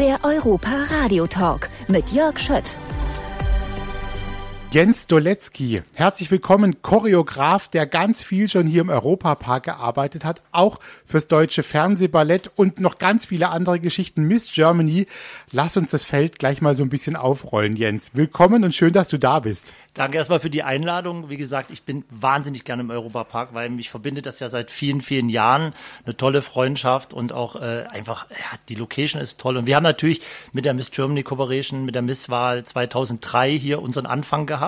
Der Europa Radio Talk mit Jörg Schött. Jens Doletzky, herzlich willkommen, Choreograf, der ganz viel schon hier im Europapark gearbeitet hat, auch fürs deutsche Fernsehballett und noch ganz viele andere Geschichten. Miss Germany, lass uns das Feld gleich mal so ein bisschen aufrollen, Jens. Willkommen und schön, dass du da bist. Danke erstmal für die Einladung. Wie gesagt, ich bin wahnsinnig gerne im Europapark, weil mich verbindet das ja seit vielen, vielen Jahren. Eine tolle Freundschaft und auch äh, einfach, ja, die Location ist toll. Und wir haben natürlich mit der Miss Germany Cooperation, mit der Misswahl 2003 hier unseren Anfang gehabt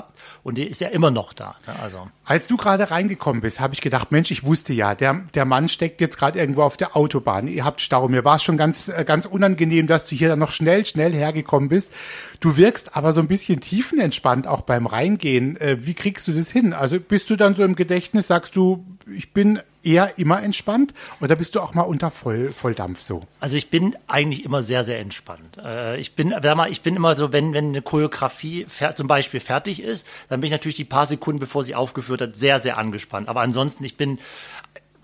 und die ist ja immer noch da. Ne? Also. Als du gerade reingekommen bist, habe ich gedacht, Mensch, ich wusste ja, der, der Mann steckt jetzt gerade irgendwo auf der Autobahn. Ihr habt Stau. Mir war es schon ganz, äh, ganz unangenehm, dass du hier dann noch schnell, schnell hergekommen bist. Du wirkst aber so ein bisschen tiefenentspannt auch beim Reingehen. Äh, wie kriegst du das hin? Also bist du dann so im Gedächtnis, sagst du, ich bin eher immer entspannt oder bist du auch mal unter Voll, Volldampf so? Also ich bin eigentlich immer sehr, sehr entspannt. Äh, ich bin, mal, ich bin immer so, wenn, wenn eine Choreografie zum Beispiel fertig ist, dann bin ich natürlich die paar Sekunden, bevor sie aufgeführt hat, sehr, sehr angespannt. Aber ansonsten, ich bin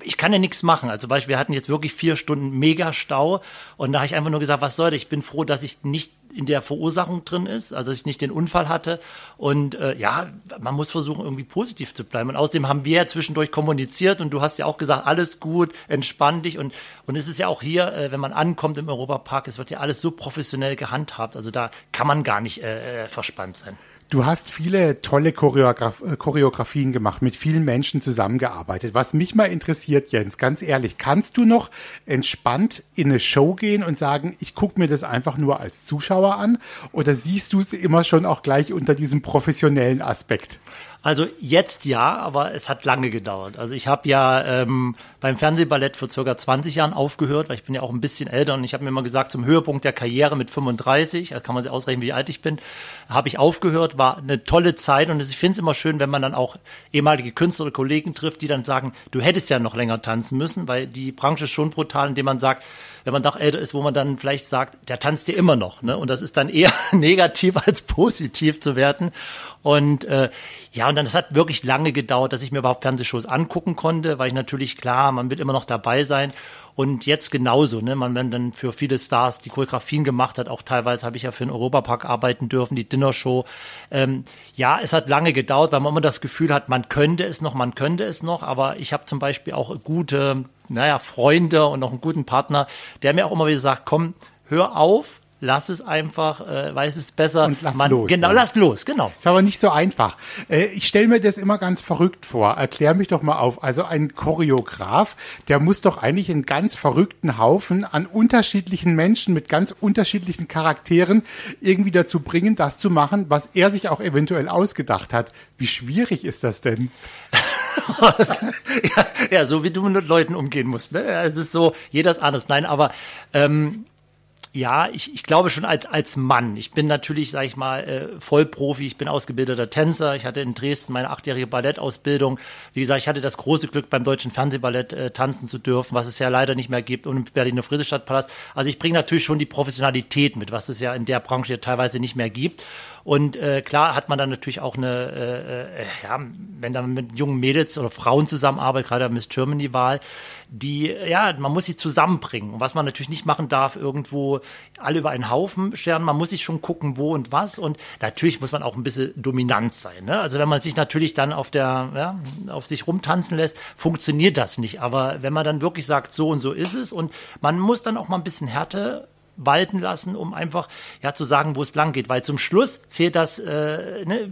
ich kann ja nichts machen. Also zum Beispiel, wir hatten jetzt wirklich vier Stunden Mega-Stau und da habe ich einfach nur gesagt, was soll das? Ich bin froh, dass ich nicht in der Verursachung drin ist, also dass ich nicht den Unfall hatte. Und äh, ja, man muss versuchen, irgendwie positiv zu bleiben. Und außerdem haben wir ja zwischendurch kommuniziert und du hast ja auch gesagt, alles gut, entspann dich. Und, und es ist ja auch hier, äh, wenn man ankommt im Europapark, es wird ja alles so professionell gehandhabt. Also da kann man gar nicht äh, äh verspannt sein. Du hast viele tolle Choreograf äh, Choreografien gemacht, mit vielen Menschen zusammengearbeitet. Was mich mal interessiert, Jens, ganz ehrlich, kannst du noch entspannt in eine Show gehen und sagen, ich gucke mir das einfach nur als Zuschauer an? Oder siehst du es immer schon auch gleich unter diesem professionellen Aspekt? Also jetzt ja, aber es hat lange gedauert. Also ich habe ja ähm, beim Fernsehballett vor circa 20 Jahren aufgehört, weil ich bin ja auch ein bisschen älter und ich habe mir immer gesagt, zum Höhepunkt der Karriere mit 35, da kann man sich ausrechnen, wie alt ich bin, habe ich aufgehört, war eine tolle Zeit und ich finde es immer schön, wenn man dann auch ehemalige Künstler oder Kollegen trifft, die dann sagen, du hättest ja noch länger tanzen müssen, weil die Branche ist schon brutal, indem man sagt, wenn man doch älter ist, wo man dann vielleicht sagt, der tanzt dir immer noch. Ne? Und das ist dann eher negativ als positiv zu werten. Und äh, ja, und dann, das hat wirklich lange gedauert, dass ich mir überhaupt Fernsehshows angucken konnte, weil ich natürlich, klar, man wird immer noch dabei sein. Und jetzt genauso, ne? Man, wenn dann für viele Stars die Choreografien gemacht hat, auch teilweise habe ich ja für den Europapark arbeiten dürfen, die Dinnershow. Ähm, ja, es hat lange gedauert, weil man immer das Gefühl hat, man könnte es noch, man könnte es noch, aber ich habe zum Beispiel auch gute, naja, Freunde und noch einen guten Partner, der mir auch immer wieder sagt, komm, hör auf, lass es einfach, äh, weiß es besser. Und lass Man, los. Genau, ja. lass los, genau. Ist aber nicht so einfach. Äh, ich stelle mir das immer ganz verrückt vor. Erklär mich doch mal auf. Also ein Choreograf, der muss doch eigentlich einen ganz verrückten Haufen an unterschiedlichen Menschen mit ganz unterschiedlichen Charakteren irgendwie dazu bringen, das zu machen, was er sich auch eventuell ausgedacht hat. Wie schwierig ist das denn? ja, ja, so wie du mit Leuten umgehen musst. Ne? Es ist so, jeder ist anders. Nein, aber ähm, ja, ich, ich glaube schon als, als Mann. Ich bin natürlich, sag ich mal, äh, Vollprofi. Ich bin ausgebildeter Tänzer. Ich hatte in Dresden meine achtjährige Ballettausbildung. Wie gesagt, ich hatte das große Glück, beim Deutschen Fernsehballett äh, tanzen zu dürfen, was es ja leider nicht mehr gibt, und im Berliner Friedrichstadtpalast. Also ich bringe natürlich schon die Professionalität mit, was es ja in der Branche teilweise nicht mehr gibt. Und äh, klar hat man dann natürlich auch eine, äh, äh, ja, wenn man mit jungen Mädels oder Frauen zusammenarbeitet, gerade Miss Germany-Wahl, die, ja, man muss sie zusammenbringen. Und was man natürlich nicht machen darf, irgendwo alle über einen Haufen scheren. Man muss sich schon gucken, wo und was. Und natürlich muss man auch ein bisschen dominant sein. Ne? Also wenn man sich natürlich dann auf der, ja, auf sich rumtanzen lässt, funktioniert das nicht. Aber wenn man dann wirklich sagt, so und so ist es und man muss dann auch mal ein bisschen Härte walten lassen, um einfach ja zu sagen, wo es lang geht. Weil zum Schluss zählt das, äh, ne,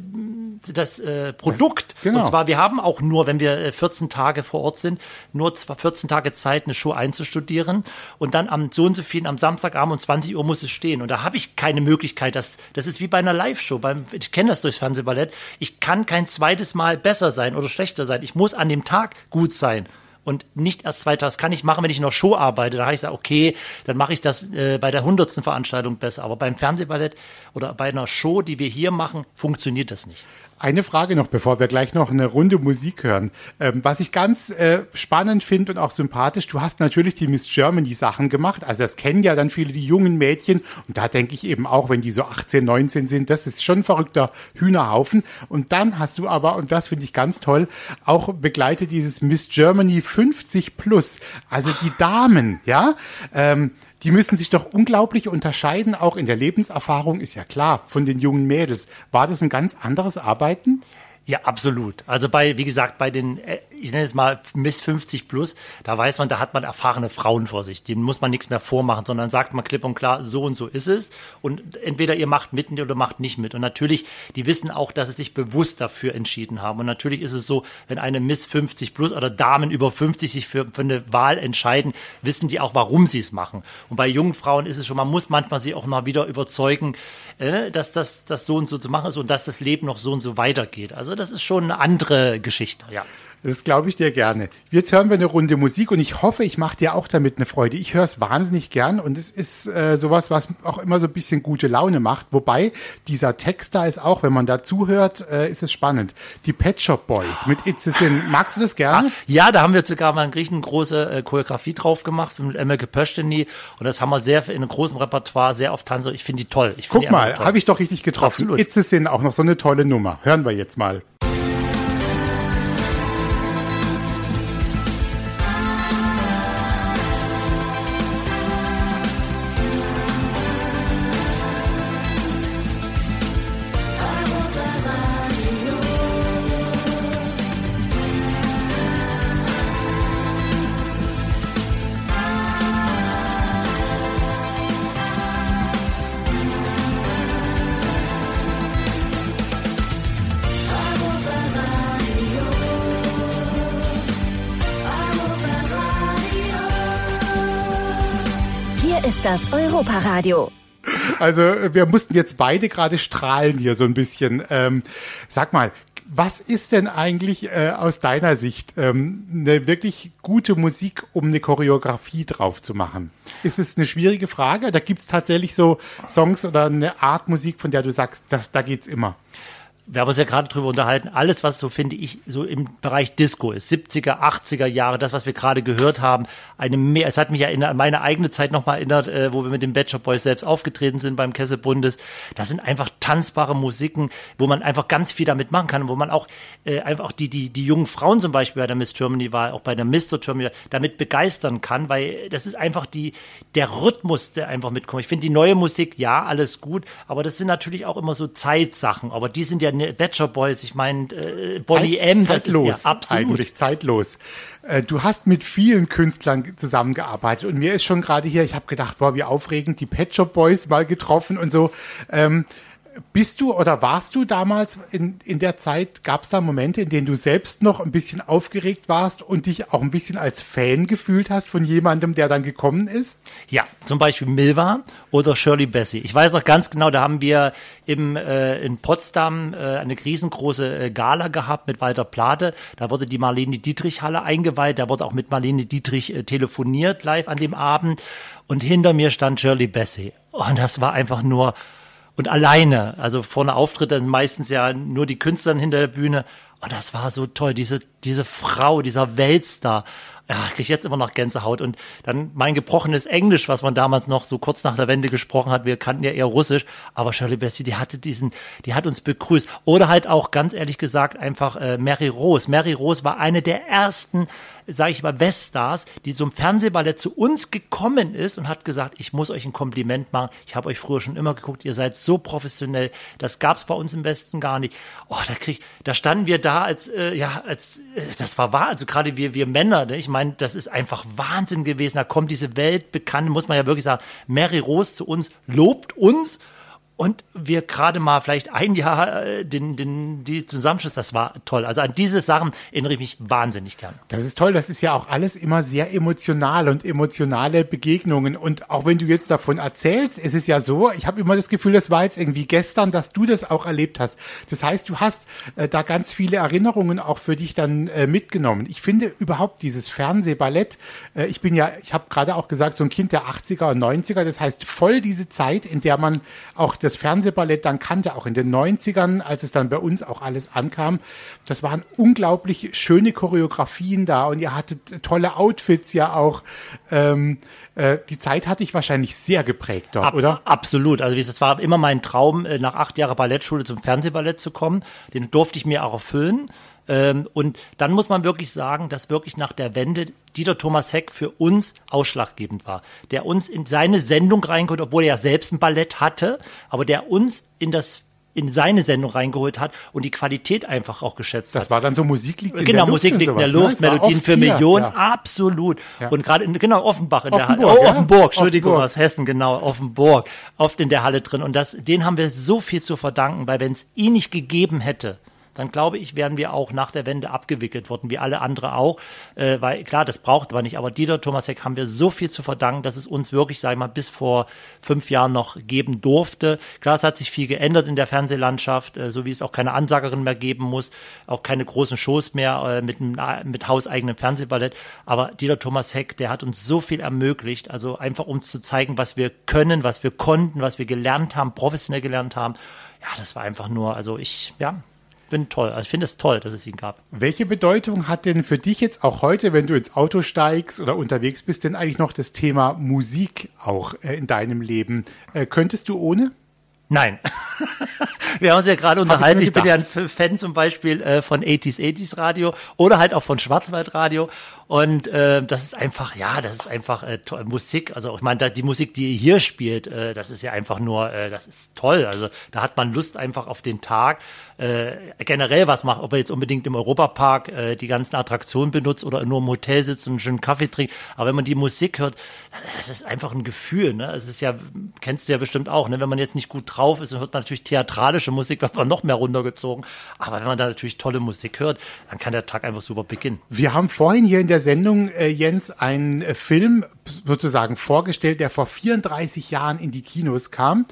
das äh, Produkt. Genau. Und zwar, wir haben auch nur, wenn wir 14 äh, Tage vor Ort sind, nur 14 Tage Zeit, eine Show einzustudieren. Und dann am so und so vielen, am Samstagabend um 20 Uhr muss es stehen. Und da habe ich keine Möglichkeit. Das, das ist wie bei einer Live-Show. Ich kenne das durchs Fernsehballett. Ich kann kein zweites Mal besser sein oder schlechter sein. Ich muss an dem Tag gut sein und nicht erst zwei Tage. Das kann ich machen, wenn ich noch Show arbeite. Da habe ich gesagt, okay, dann mache ich das äh, bei der hundertsten Veranstaltung besser. Aber beim Fernsehballett oder bei einer Show, die wir hier machen, funktioniert das nicht. Eine Frage noch, bevor wir gleich noch eine Runde Musik hören. Ähm, was ich ganz äh, spannend finde und auch sympathisch, du hast natürlich die Miss Germany Sachen gemacht. Also das kennen ja dann viele die jungen Mädchen. Und da denke ich eben auch, wenn die so 18, 19 sind, das ist schon ein verrückter Hühnerhaufen. Und dann hast du aber, und das finde ich ganz toll, auch begleitet dieses Miss Germany 50 plus. Also die Damen, ja. Ähm, die müssen sich doch unglaublich unterscheiden, auch in der Lebenserfahrung, ist ja klar, von den jungen Mädels. War das ein ganz anderes Arbeiten? Ja, absolut. Also bei, wie gesagt, bei den, äh, ich nenne es mal Miss 50 plus, da weiß man, da hat man erfahrene Frauen vor sich. Denen muss man nichts mehr vormachen, sondern sagt man klipp und klar, so und so ist es. Und entweder ihr macht mit oder macht nicht mit. Und natürlich, die wissen auch, dass sie sich bewusst dafür entschieden haben. Und natürlich ist es so, wenn eine Miss 50 plus oder Damen über 50 sich für, für eine Wahl entscheiden, wissen die auch, warum sie es machen. Und bei jungen Frauen ist es schon, man muss manchmal sie auch mal wieder überzeugen, äh, dass das, das so und so zu machen ist und dass das Leben noch so und so weitergeht. Also das ist schon eine andere Geschichte, ja. Das glaube ich dir gerne. Jetzt hören wir eine Runde Musik und ich hoffe, ich mache dir auch damit eine Freude. Ich höre es wahnsinnig gern und es ist äh, sowas, was auch immer so ein bisschen gute Laune macht. Wobei dieser Text da ist auch, wenn man da zuhört, äh, ist es spannend. Die Pet Shop Boys mit It's a Sin. Magst du das gerne? Ah, ja, da haben wir sogar mal eine riesengroße äh, Choreografie drauf gemacht mit Emmelke Pösteny und das haben wir sehr in einem großen Repertoire sehr oft tanzen. Ich finde die toll. Ich Guck mal, habe ich doch richtig getroffen. Absolut. It's a Sin, auch noch so eine tolle Nummer. Hören wir jetzt mal. Das Europaradio. Also wir mussten jetzt beide gerade strahlen hier so ein bisschen. Ähm, sag mal, was ist denn eigentlich äh, aus deiner Sicht ähm, eine wirklich gute Musik, um eine Choreografie drauf zu machen? Ist es eine schwierige Frage? Da gibt es tatsächlich so Songs oder eine Art Musik, von der du sagst, das, da geht's immer wir haben uns ja gerade drüber unterhalten, alles, was so finde ich so im Bereich Disco ist, 70er, 80er Jahre, das, was wir gerade gehört haben, eine mehr, es hat mich ja in meine eigene Zeit nochmal erinnert, äh, wo wir mit den Bachelor Boys selbst aufgetreten sind beim Kesselbundes. Das sind einfach tanzbare Musiken, wo man einfach ganz viel damit machen kann, wo man auch äh, einfach auch die, die, die jungen Frauen zum Beispiel bei der Miss Germany war, auch bei der Mr. Germany, damit begeistern kann, weil das ist einfach die, der Rhythmus, der einfach mitkommt. Ich finde die neue Musik, ja, alles gut, aber das sind natürlich auch immer so Zeitsachen, aber die sind ja Bachelor Boys, ich meine äh, Bonnie Zeit, M, das zeitlos, ist ja absolut. Eigentlich zeitlos. Äh, du hast mit vielen Künstlern zusammengearbeitet und mir ist schon gerade hier, ich habe gedacht, boah, wie aufregend, die Pet Shop Boys mal getroffen und so. Ähm, bist du oder warst du damals in, in der Zeit, gab es da Momente, in denen du selbst noch ein bisschen aufgeregt warst und dich auch ein bisschen als Fan gefühlt hast von jemandem, der dann gekommen ist? Ja, zum Beispiel Milva oder Shirley Bessie. Ich weiß noch ganz genau, da haben wir im, äh, in Potsdam äh, eine riesengroße äh, Gala gehabt mit Walter Plate. Da wurde die Marlene Dietrich Halle eingeweiht. Da wurde auch mit Marlene Dietrich äh, telefoniert live an dem Abend. Und hinter mir stand Shirley Bessie. Und das war einfach nur und alleine. Also vorne Auftritt dann meistens ja nur die Künstler hinter der Bühne. Und das war so toll, diese, diese Frau, dieser Weltstar ja, kriege ich jetzt immer noch Gänsehaut. Und dann mein gebrochenes Englisch, was man damals noch so kurz nach der Wende gesprochen hat, wir kannten ja eher Russisch, aber Shirley Bessie, die hatte diesen, die hat uns begrüßt. Oder halt auch ganz ehrlich gesagt einfach äh, Mary Rose. Mary Rose war eine der ersten, sage ich mal, Weststars, die zum Fernsehballett zu uns gekommen ist und hat gesagt, ich muss euch ein Kompliment machen. Ich habe euch früher schon immer geguckt, ihr seid so professionell. Das gab's bei uns im Westen gar nicht. Oh, da krieg, da standen wir da als, äh, ja, als, äh, das war wahr. Also gerade wir, wir Männer, ne? ich meine, das ist einfach Wahnsinn gewesen. Da kommt diese weltbekannte, muss man ja wirklich sagen, Mary Rose zu uns, lobt uns und wir gerade mal vielleicht ein Jahr äh, den, den, die Zusammenschluss, das war toll. Also an diese Sachen erinnere ich mich wahnsinnig gern. Das ist toll, das ist ja auch alles immer sehr emotional und emotionale Begegnungen. Und auch wenn du jetzt davon erzählst, ist es ja so, ich habe immer das Gefühl, das war jetzt irgendwie gestern, dass du das auch erlebt hast. Das heißt, du hast äh, da ganz viele Erinnerungen auch für dich dann äh, mitgenommen. Ich finde überhaupt dieses Fernsehballett, äh, ich bin ja, ich habe gerade auch gesagt, so ein Kind der 80er und 90er, das heißt voll diese Zeit, in der man auch das Fernsehballett dann kannte, auch in den 90ern, als es dann bei uns auch alles ankam. Das waren unglaublich schöne Choreografien da und ihr hattet tolle Outfits ja auch. Ähm, äh, die Zeit hatte ich wahrscheinlich sehr geprägt dort, Ab, oder? Absolut. Also es war immer mein Traum, äh, nach acht Jahren Ballettschule zum Fernsehballett zu kommen. Den durfte ich mir auch erfüllen. Ähm, und dann muss man wirklich sagen, dass wirklich nach der Wende Dieter Thomas Heck für uns ausschlaggebend war, der uns in seine Sendung reingeholt, obwohl er ja selbst ein Ballett hatte, aber der uns in das in seine Sendung reingeholt hat und die Qualität einfach auch geschätzt das hat. Das war dann so Musik liegt in genau, der Luft. Musik liegt in der Luft, ne? Melodien für Millionen, ja. absolut. Ja. Und gerade in, genau, Offenbach in der Halle. Offenburg, Oh, ja? Offenburg, Entschuldigung, Offenburg. aus Hessen, genau, Offenburg. Oft in der Halle drin. Und das, den haben wir so viel zu verdanken, weil wenn es ihn nicht gegeben hätte, dann glaube ich, wären wir auch nach der Wende abgewickelt worden, wie alle andere auch. Äh, weil klar, das braucht man nicht. Aber Dieter Thomas Heck haben wir so viel zu verdanken, dass es uns wirklich, sag ich mal, bis vor fünf Jahren noch geben durfte. Klar, es hat sich viel geändert in der Fernsehlandschaft, äh, so wie es auch keine Ansagerin mehr geben muss, auch keine großen Shows mehr äh, mit, mit hauseigenem Fernsehballett. Aber Dieter Thomas Heck, der hat uns so viel ermöglicht, also einfach um zu zeigen, was wir können, was wir konnten, was wir gelernt haben, professionell gelernt haben. Ja, das war einfach nur, also ich, ja, bin toll. Also ich finde es toll, dass es ihn gab. Welche Bedeutung hat denn für dich jetzt auch heute, wenn du ins Auto steigst oder unterwegs bist, denn eigentlich noch das Thema Musik auch äh, in deinem Leben? Äh, könntest du ohne? Nein. Wir haben uns ja gerade unterhalten. mir Ich, bin ja ein Fan zum Beispiel äh, von 80s 80s Radio oder halt auch von Schwarzwaldradio. Und äh, das ist einfach, ja, das ist einfach äh, toll. Musik. Also ich meine, die Musik, die ihr hier spielt, äh, das ist ja einfach nur, äh, das ist toll. Also da hat man Lust einfach auf den Tag. Äh, generell was macht, ob er jetzt unbedingt im Europapark äh, die ganzen Attraktionen benutzt oder nur im Hotel sitzt und einen schönen Kaffee trinkt. Aber wenn man die Musik hört, das ist einfach ein Gefühl. Ne? Es ist ja, kennst du ja bestimmt auch, ne? wenn man jetzt nicht gut drauf ist, dann hört man natürlich theatralische Musik, wird man noch mehr runtergezogen. Aber wenn man da natürlich tolle Musik hört, dann kann der Tag einfach super beginnen. Wir haben vorhin hier in der Sendung, äh, Jens, einen äh, Film sozusagen vorgestellt, der vor 34 Jahren in die Kinos kam.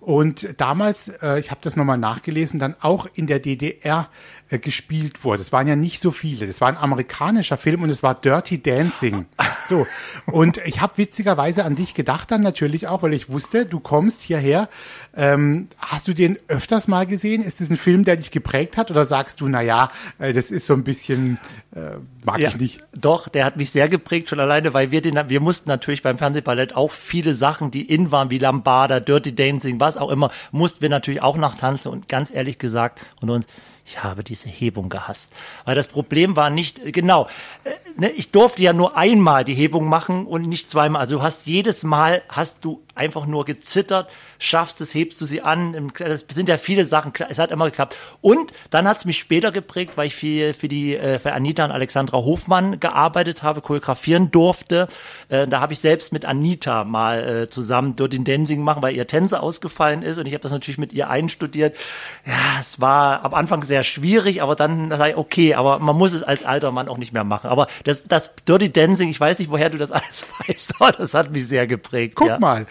Und damals, äh, ich habe das nochmal nachgelesen, dann auch in der DDR äh, gespielt wurde. Es waren ja nicht so viele. Das war ein amerikanischer Film und es war Dirty Dancing. So. Und ich habe witzigerweise an dich gedacht dann natürlich auch, weil ich wusste, du kommst hierher. Ähm, hast du den öfters mal gesehen? Ist das ein Film, der dich geprägt hat? Oder sagst du, na ja, äh, das ist so ein bisschen, äh, mag ich nicht? Doch, der hat mich sehr geprägt, schon alleine, weil wir den, wir mussten natürlich beim Fernsehballett auch viele Sachen, die in waren, wie Lambada, Dirty Dancing, was auch immer, mussten wir natürlich auch nachtanzen und ganz ehrlich gesagt, und uns, ich habe diese Hebung gehasst. Weil das Problem war nicht, genau, äh, ne, ich durfte ja nur einmal die Hebung machen und nicht zweimal. Also du hast jedes Mal, hast du einfach nur gezittert, schaffst es, hebst du sie an. Das sind ja viele Sachen, es hat immer geklappt. Und dann hat es mich später geprägt, weil ich für, für die äh, für Anita und Alexandra Hofmann gearbeitet habe, choreografieren durfte. Äh, Da habe ich selbst mit Anita mal äh, zusammen Dirty Dancing machen, weil ihr Tänzer ausgefallen ist und ich habe das natürlich mit ihr einstudiert. Ja, es war am Anfang sehr schwierig, aber dann ich, okay, aber man muss es als alter Mann auch nicht mehr machen. Aber das, das Dirty Dancing, ich weiß nicht, woher du das alles weißt, aber das hat mich sehr geprägt. Guck ja. mal,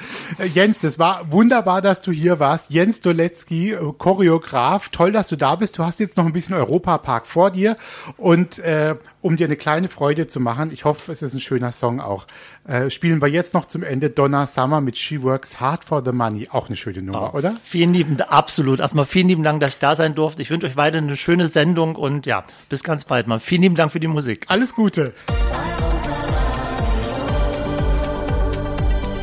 Jens, das war wunderbar, dass du hier warst. Jens Doletzky, äh, Choreograf. Toll, dass du da bist. Du hast jetzt noch ein bisschen Europapark vor dir. Und äh, um dir eine kleine Freude zu machen, ich hoffe, es ist ein schöner Song auch, äh, spielen wir jetzt noch zum Ende Donna Summer mit She Works Hard for the Money. Auch eine schöne Nummer, oder? Vielen lieben, absolut. Erstmal vielen lieben Dank, dass ich da sein durfte. Ich wünsche euch weiter eine schöne Sendung und ja, bis ganz bald mal. Vielen lieben Dank für die Musik. Alles Gute.